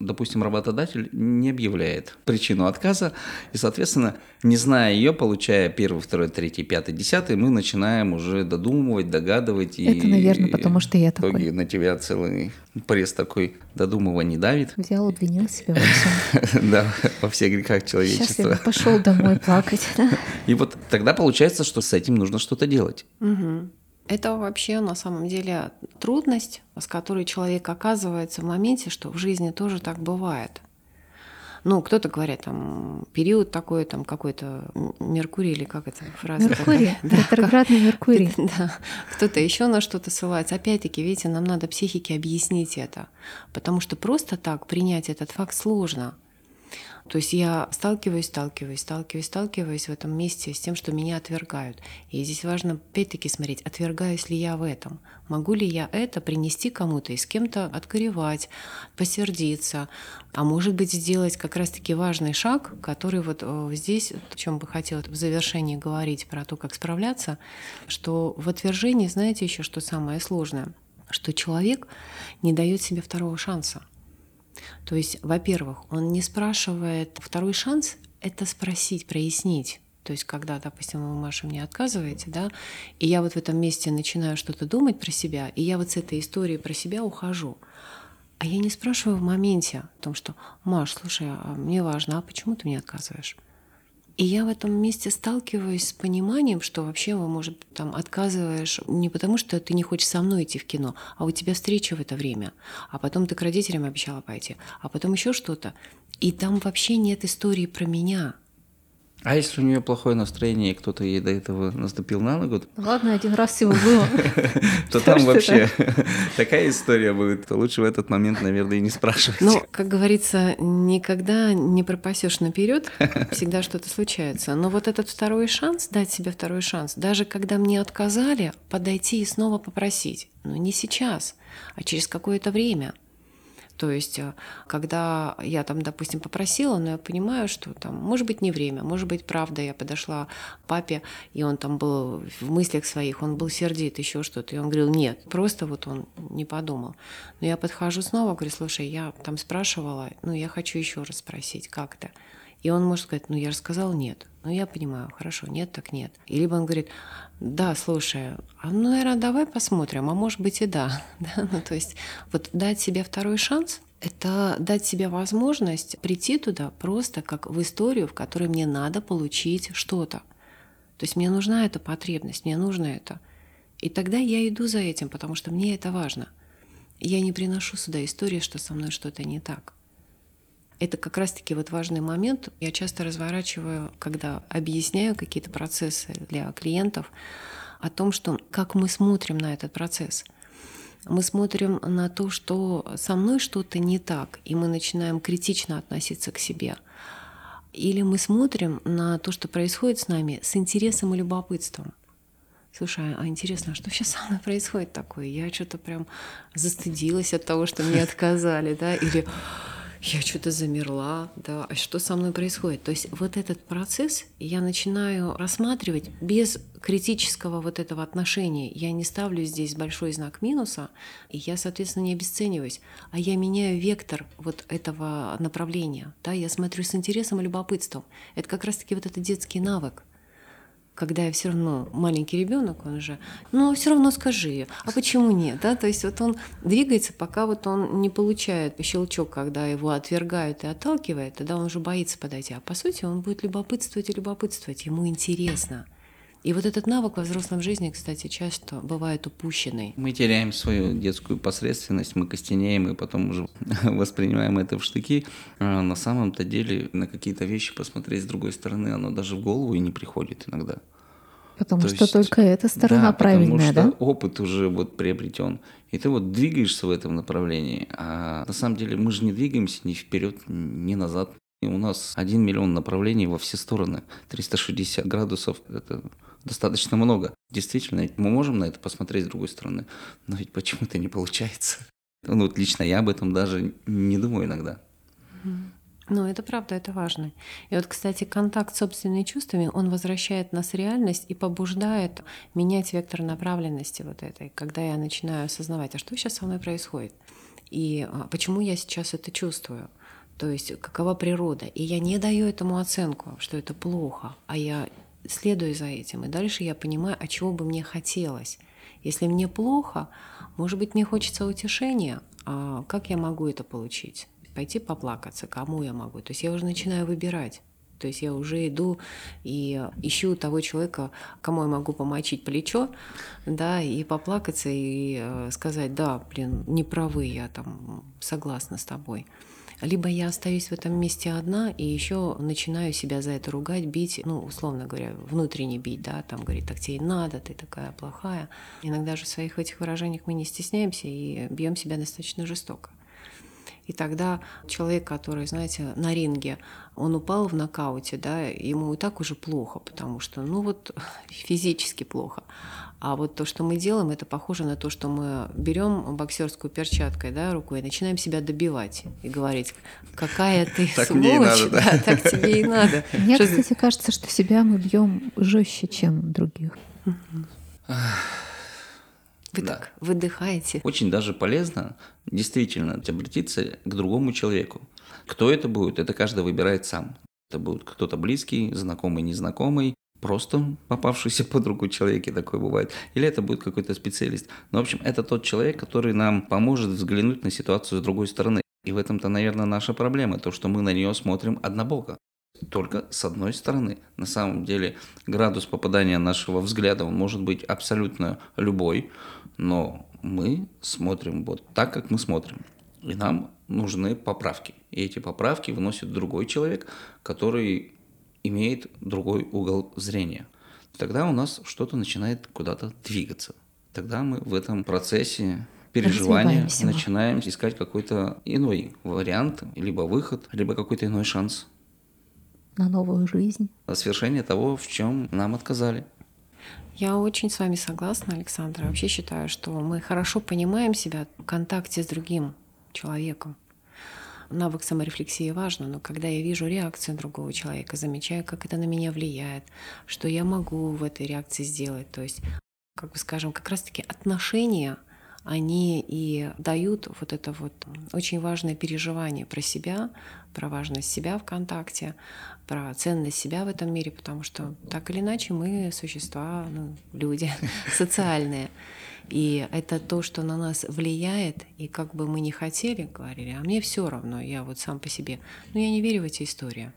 допустим, работодатель не объявляет причину отказа, и, соответственно, не зная ее, получая первый, второй, третий, пятый, десятый, мы начинаем уже додумывать, догадывать. Это, и, наверное, потому что я такой. на тебя целый пресс такой додумывание давит. Взял, обвинил себя во всем. Да, во всех грехах человечества. Сейчас я пошел домой плакать. И вот тогда получается, что с этим нужно что-то делать. Это вообще на самом деле трудность, с которой человек оказывается в моменте, что в жизни тоже так бывает. Ну, кто-то говорит, там, период такой, там, какой-то Меркурий, или как это фраза? Меркурий, ретроградный Меркурий. Да, кто-то еще на что-то ссылается. Опять-таки, видите, нам надо психике объяснить это, потому что просто так принять этот факт сложно – то есть я сталкиваюсь, сталкиваюсь, сталкиваюсь, сталкиваюсь в этом месте с тем, что меня отвергают. И здесь важно опять-таки смотреть, отвергаюсь ли я в этом. Могу ли я это принести кому-то и с кем-то откоревать, посердиться, а может быть сделать как раз-таки важный шаг, который вот э, здесь, о чем бы хотела в завершении говорить про то, как справляться, что в отвержении, знаете еще, что самое сложное, что человек не дает себе второго шанса. То есть, во-первых, он не спрашивает второй шанс, это спросить, прояснить. То есть, когда, допустим, вы, Маша, мне отказываете, да, и я вот в этом месте начинаю что-то думать про себя, и я вот с этой историей про себя ухожу. А я не спрашиваю в моменте о том, что, Маш, слушай, а мне важно, а почему ты мне отказываешь? И я в этом месте сталкиваюсь с пониманием, что вообще, вы, может, там отказываешь не потому, что ты не хочешь со мной идти в кино, а у тебя встреча в это время, а потом ты к родителям обещала пойти, а потом еще что-то. И там вообще нет истории про меня. А если у нее плохое настроение, и кто-то ей до этого наступил на ногу, Ладно, один раз всего было. то там вообще такая история будет. То лучше в этот момент, наверное, и не спрашивать. Ну, как говорится, никогда не пропасешь наперед, всегда что-то случается. Но вот этот второй шанс, дать себе второй шанс, даже когда мне отказали, подойти и снова попросить. Но не сейчас, а через какое-то время – то есть, э, когда я там, допустим, попросила, но я понимаю, что там, может быть, не время, может быть, правда, я подошла к папе, и он там был в мыслях своих, он был сердит, еще что-то, и он говорил, нет, просто вот он не подумал. Но я подхожу снова, говорю, слушай, я там спрашивала, ну, я хочу еще раз спросить, как то И он может сказать, ну, я рассказал, нет. Ну, я понимаю, хорошо, нет, так нет. И либо он говорит, да, слушай, а ну, наверное, давай посмотрим, а может быть и да. да? Ну, то есть вот дать себе второй шанс — это дать себе возможность прийти туда просто как в историю, в которой мне надо получить что-то. То есть мне нужна эта потребность, мне нужно это. И тогда я иду за этим, потому что мне это важно. Я не приношу сюда истории, что со мной что-то не так. Это как раз-таки вот важный момент. Я часто разворачиваю, когда объясняю какие-то процессы для клиентов, о том, что как мы смотрим на этот процесс. Мы смотрим на то, что со мной что-то не так, и мы начинаем критично относиться к себе. Или мы смотрим на то, что происходит с нами, с интересом и любопытством. Слушай, а интересно, а что сейчас со мной происходит такое? Я что-то прям застыдилась от того, что мне отказали, да, или я что-то замерла, да, а что со мной происходит? То есть вот этот процесс я начинаю рассматривать без критического вот этого отношения. Я не ставлю здесь большой знак минуса, и я, соответственно, не обесцениваюсь, а я меняю вектор вот этого направления. Да, я смотрю с интересом и любопытством. Это как раз-таки вот этот детский навык когда я все равно маленький ребенок, он уже, ну все равно скажи, а почему нет, да, то есть вот он двигается, пока вот он не получает щелчок, когда его отвергают и отталкивают, тогда он уже боится подойти, а по сути он будет любопытствовать и любопытствовать, ему интересно. И вот этот навык во взрослом жизни, кстати, часто бывает упущенный. Мы теряем свою детскую посредственность, мы костенеем и потом уже воспринимаем это в штыки. А на самом-то деле на какие-то вещи посмотреть с другой стороны, оно даже в голову и не приходит иногда. Потому То что есть, только эта сторона да, правильная, потому что опыт уже вот приобретен. И ты вот двигаешься в этом направлении. А на самом деле мы же не двигаемся ни вперед, ни назад. И у нас 1 миллион направлений во все стороны. 360 градусов – это достаточно много. Действительно, мы можем на это посмотреть с другой стороны, но ведь почему-то не получается. Ну вот лично я об этом даже не думаю иногда. Ну, это правда, это важно. И вот, кстати, контакт с собственными чувствами, он возвращает нас в реальность и побуждает менять вектор направленности вот этой, когда я начинаю осознавать, а что сейчас со мной происходит, и а, почему я сейчас это чувствую, то есть какова природа. И я не даю этому оценку, что это плохо, а я следую за этим. И дальше я понимаю, а чего бы мне хотелось. Если мне плохо, может быть, мне хочется утешения, а как я могу это получить? Пойти поплакаться, кому я могу? То есть я уже начинаю выбирать. То есть я уже иду и ищу того человека, кому я могу помочить плечо, да, и поплакаться, и э, сказать, да, блин, не правы, я там согласна с тобой. Либо я остаюсь в этом месте одна и еще начинаю себя за это ругать, бить, ну, условно говоря, внутренне бить, да, там говорит, так тебе и надо, ты такая плохая. Иногда же в своих этих выражениях мы не стесняемся и бьем себя достаточно жестоко. И тогда человек, который, знаете, на ринге, он упал в нокауте, да, ему и так уже плохо, потому что, ну вот, физически плохо. А вот то, что мы делаем, это похоже на то, что мы берем боксерскую перчаткой, да, рукой и начинаем себя добивать и говорить, какая ты сволочь, да, так тебе и надо. Мне, кстати, кажется, что себя мы бьем жестче, чем других. Вы Да. так выдыхаете. Очень даже полезно действительно обратиться к другому человеку. Кто это будет, это каждый выбирает сам. Это будет кто-то близкий, знакомый, незнакомый, просто попавшийся под руку человек, и такое бывает. Или это будет какой-то специалист. Но, в общем, это тот человек, который нам поможет взглянуть на ситуацию с другой стороны. И в этом-то, наверное, наша проблема, то, что мы на нее смотрим однобоко. Только с одной стороны. На самом деле градус попадания нашего взгляда, он может быть абсолютно любой, но мы смотрим вот так, как мы смотрим. И нам нужны поправки. И эти поправки вносит другой человек, который имеет другой угол зрения. Тогда у нас что-то начинает куда-то двигаться. Тогда мы в этом процессе переживания начинаем искать какой-то иной вариант, либо выход, либо какой-то иной шанс На новую жизнь. на свершение того, в чем нам отказали. Я очень с вами согласна, Александра. Вообще считаю, что мы хорошо понимаем себя в контакте с другим человеком. Навык саморефлексии важно, но когда я вижу реакцию другого человека, замечаю, как это на меня влияет, что я могу в этой реакции сделать, то есть, как бы скажем, как раз-таки отношения, они и дают вот это вот очень важное переживание про себя, про важность себя в контакте, про ценность себя в этом мире, потому что так или иначе мы существа, ну, люди социальные. И это то, что на нас влияет, и как бы мы не хотели, говорили, а мне все равно, я вот сам по себе. Но я не верю в эти истории.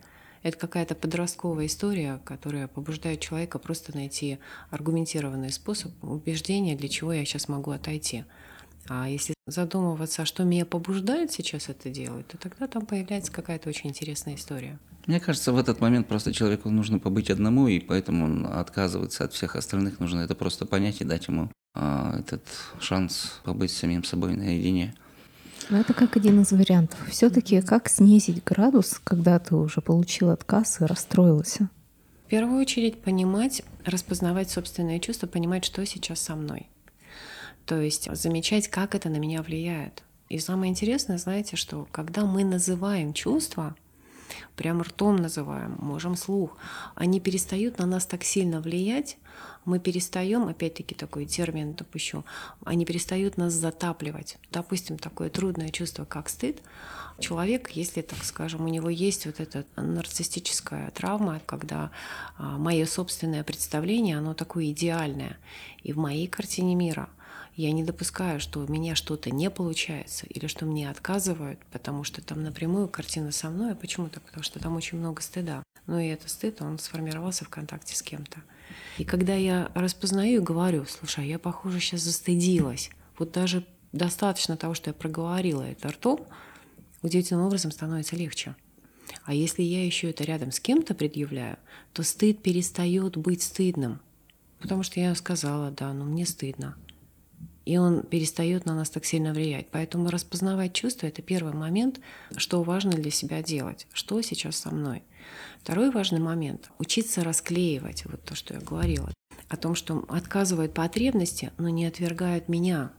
Это какая-то подростковая история, которая побуждает человека просто найти аргументированный способ убеждения, для чего я сейчас могу отойти. А если задумываться, а что меня побуждает сейчас это делать, то тогда там появляется какая-то очень интересная история. Мне кажется, в этот момент просто человеку нужно побыть одному, и поэтому он отказывается от всех остальных. Нужно это просто понять и дать ему а, этот шанс побыть самим собой наедине. Но это как один из вариантов. Все-таки как снизить градус, когда ты уже получил отказ и расстроился? В первую очередь понимать, распознавать собственные чувства, понимать, что сейчас со мной. То есть замечать, как это на меня влияет. И самое интересное, знаете, что когда мы называем чувства, прям ртом называем, можем слух, они перестают на нас так сильно влиять, мы перестаем, опять-таки такой термин допущу, они перестают нас затапливать. Допустим, такое трудное чувство, как стыд, человек, если, так скажем, у него есть вот эта нарциссическая травма, когда а, мое собственное представление, оно такое идеальное, и в моей картине мира – я не допускаю, что у меня что-то не получается или что мне отказывают, потому что там напрямую картина со мной. А почему так? Потому что там очень много стыда. Ну и этот стыд, он сформировался в контакте с кем-то. И когда я распознаю и говорю, слушай, а я, похоже, сейчас застыдилась. Вот даже достаточно того, что я проговорила это ртом, удивительным образом становится легче. А если я еще это рядом с кем-то предъявляю, то стыд перестает быть стыдным. Потому что я сказала, да, но мне стыдно и он перестает на нас так сильно влиять. Поэтому распознавать чувства – это первый момент, что важно для себя делать, что сейчас со мной. Второй важный момент – учиться расклеивать, вот то, что я говорила, о том, что отказывают потребности, но не отвергают меня.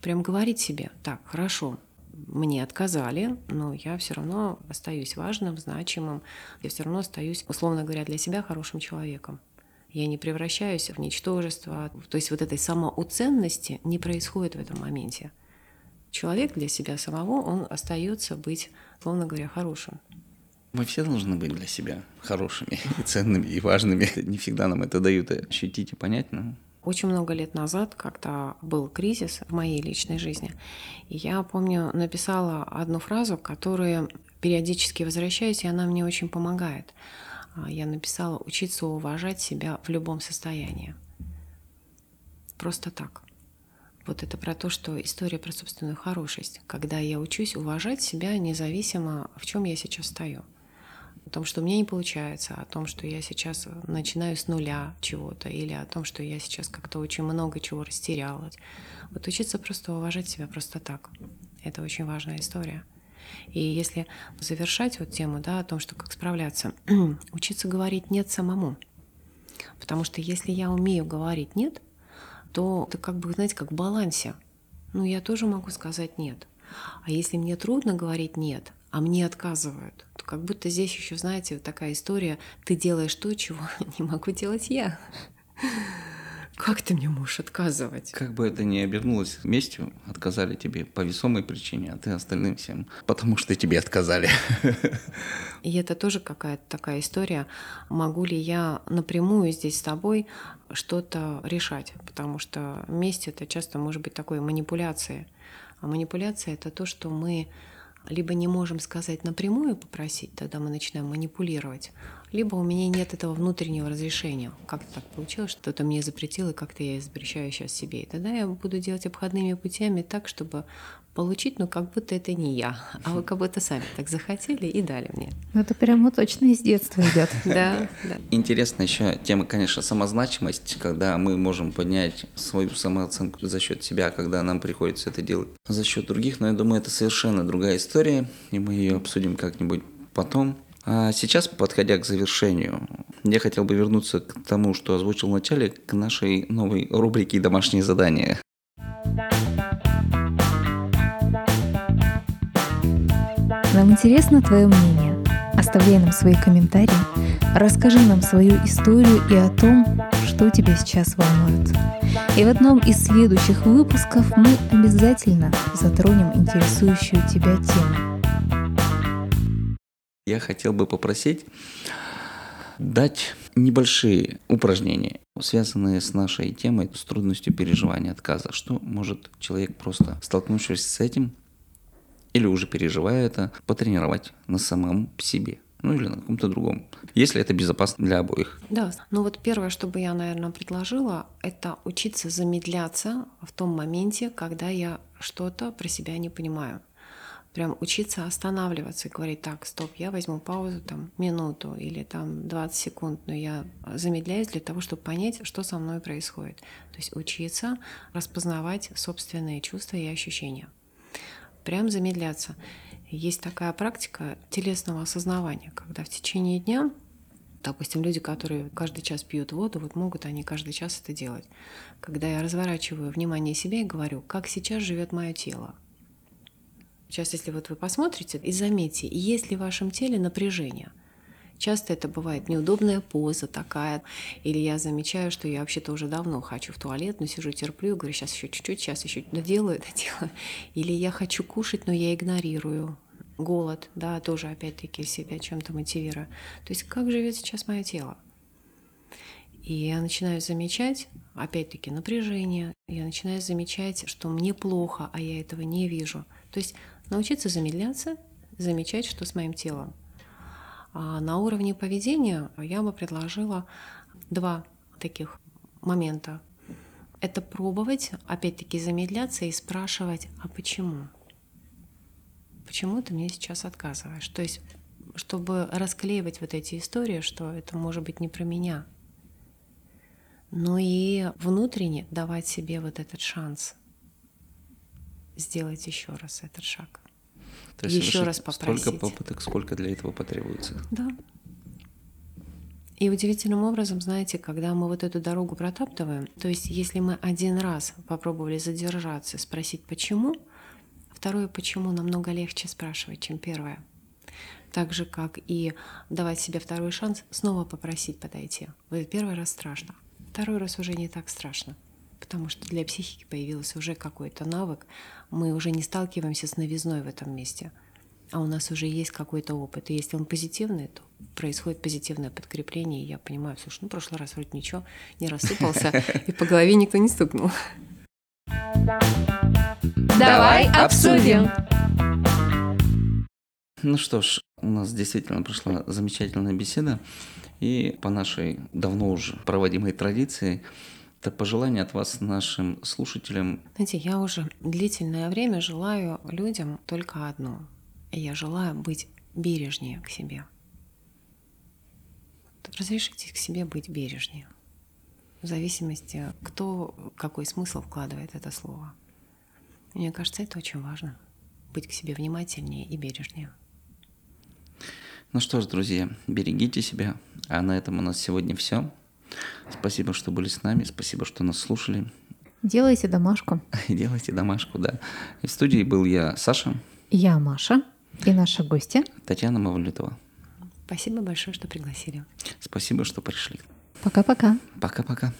Прям говорить себе, так, хорошо, мне отказали, но я все равно остаюсь важным, значимым, я все равно остаюсь, условно говоря, для себя хорошим человеком. Я не превращаюсь в ничтожество. То есть вот этой самоуценности не происходит в этом моменте. Человек для себя самого, он остается быть, словно говоря, хорошим. Мы все должны быть для себя хорошими и ценными и важными. Не всегда нам это дают ощутить и понять, но Очень много лет назад, когда был кризис в моей личной жизни, и я помню, написала одну фразу, которую периодически возвращаюсь, и она мне очень помогает. А, я написала учиться уважать себя в любом состоянии. Просто так. Вот это про то, что история про собственную хорошесть, когда я учусь уважать себя независимо, в чем я сейчас стою. О том, что у меня не получается, о том, что я сейчас начинаю с нуля чего-то, или о том, что я сейчас как-то очень много чего растерялась. Вот учиться просто уважать себя просто так. Это очень важная история. И если завершать вот тему да, о том, что как справляться, учиться говорить «нет» самому. Потому что если я умею говорить «нет», то это как бы, знаете, как в балансе. Ну, я тоже могу сказать «нет». А если мне трудно говорить «нет», а мне отказывают, то как будто здесь еще, знаете, вот такая история «ты делаешь то, чего не могу делать я». Как ты мне можешь отказывать? Как бы это ни обернулось местью, отказали тебе по весомой причине, а ты остальным всем, потому что тебе отказали. И это тоже какая-то такая история. Могу ли я напрямую здесь с тобой что-то решать? Потому что месть это часто может быть такой манипуляцией. А манипуляция это то, что мы либо не можем сказать напрямую попросить, тогда мы начинаем манипулировать, либо у меня нет этого внутреннего разрешения. Как-то так получилось, что кто-то мне запретил, и как-то я запрещаю сейчас себе. И тогда я буду делать обходными путями так, чтобы получить, ну, как будто это не я, а вы как будто сами так захотели и дали мне. Ну, это прямо точно из детства идет. Да, да. Интересная еще тема, конечно, самозначимость, когда мы можем поднять свою самооценку за счет себя, когда нам приходится это делать за счет других, но я думаю, это совершенно другая история, и мы ее обсудим как-нибудь потом. А сейчас, подходя к завершению, я хотел бы вернуться к тому, что озвучил в начале, к нашей новой рубрике «Домашние задания». Нам интересно твое мнение. Оставляй нам свои комментарии, расскажи нам свою историю и о том, что тебя сейчас волнует. И в одном из следующих выпусков мы обязательно затронем интересующую тебя тему. Я хотел бы попросить дать небольшие упражнения, связанные с нашей темой, с трудностью переживания отказа. Что может человек просто, столкнувшись с этим, или уже переживая это, потренировать на самом себе. Ну или на каком-то другом. Если это безопасно для обоих. Да, ну вот первое, что бы я, наверное, предложила, это учиться замедляться в том моменте, когда я что-то про себя не понимаю. Прям учиться останавливаться и говорить, так, стоп, я возьму паузу там минуту или там 20 секунд, но я замедляюсь для того, чтобы понять, что со мной происходит. То есть учиться распознавать собственные чувства и ощущения прям замедляться. Есть такая практика телесного осознавания, когда в течение дня, допустим, люди, которые каждый час пьют воду, вот могут они каждый час это делать. Когда я разворачиваю внимание себя и говорю, как сейчас живет мое тело. Сейчас, если вот вы посмотрите и заметьте, есть ли в вашем теле напряжение – Часто это бывает неудобная поза такая, или я замечаю, что я вообще-то уже давно хочу в туалет, но сижу, терплю, говорю, сейчас еще чуть-чуть, сейчас еще доделаю это дело. Или я хочу кушать, но я игнорирую голод, да, тоже опять-таки себя чем-то мотивирую. То есть как живет сейчас мое тело? И я начинаю замечать, опять-таки, напряжение. Я начинаю замечать, что мне плохо, а я этого не вижу. То есть научиться замедляться, замечать, что с моим телом. А на уровне поведения я бы предложила два таких момента. Это пробовать, опять-таки, замедляться и спрашивать, а почему? Почему ты мне сейчас отказываешь? То есть, чтобы расклеивать вот эти истории, что это может быть не про меня. Но и внутренне давать себе вот этот шанс сделать еще раз этот шаг. То есть еще раз попросить. Столько попыток, сколько для этого потребуется. Да. И удивительным образом, знаете, когда мы вот эту дорогу протаптываем, то есть если мы один раз попробовали задержаться, спросить почему, второе почему намного легче спрашивать, чем первое. Так же, как и давать себе второй шанс, снова попросить подойти. Вот первый раз страшно, второй раз уже не так страшно потому что для психики появился уже какой-то навык, мы уже не сталкиваемся с новизной в этом месте, а у нас уже есть какой-то опыт. И если он позитивный, то происходит позитивное подкрепление, и я понимаю, слушай, ну, в прошлый раз вроде ничего, не рассыпался, и по голове никто не стукнул. Давай обсудим! Ну что ж, у нас действительно прошла замечательная беседа, и по нашей давно уже проводимой традиции это пожелание от вас нашим слушателям. Знаете, я уже длительное время желаю людям только одно. Я желаю быть бережнее к себе. Разрешите к себе быть бережнее. В зависимости, кто какой смысл вкладывает это слово. Мне кажется, это очень важно. Быть к себе внимательнее и бережнее. Ну что ж, друзья, берегите себя. А на этом у нас сегодня все. Спасибо, что были с нами, спасибо, что нас слушали. Делайте домашку. Делайте домашку, да. И в студии был я, Саша. Я Маша. И наша гостья. Татьяна Мавлютова. Спасибо большое, что пригласили. Спасибо, что пришли. Пока-пока. Пока-пока.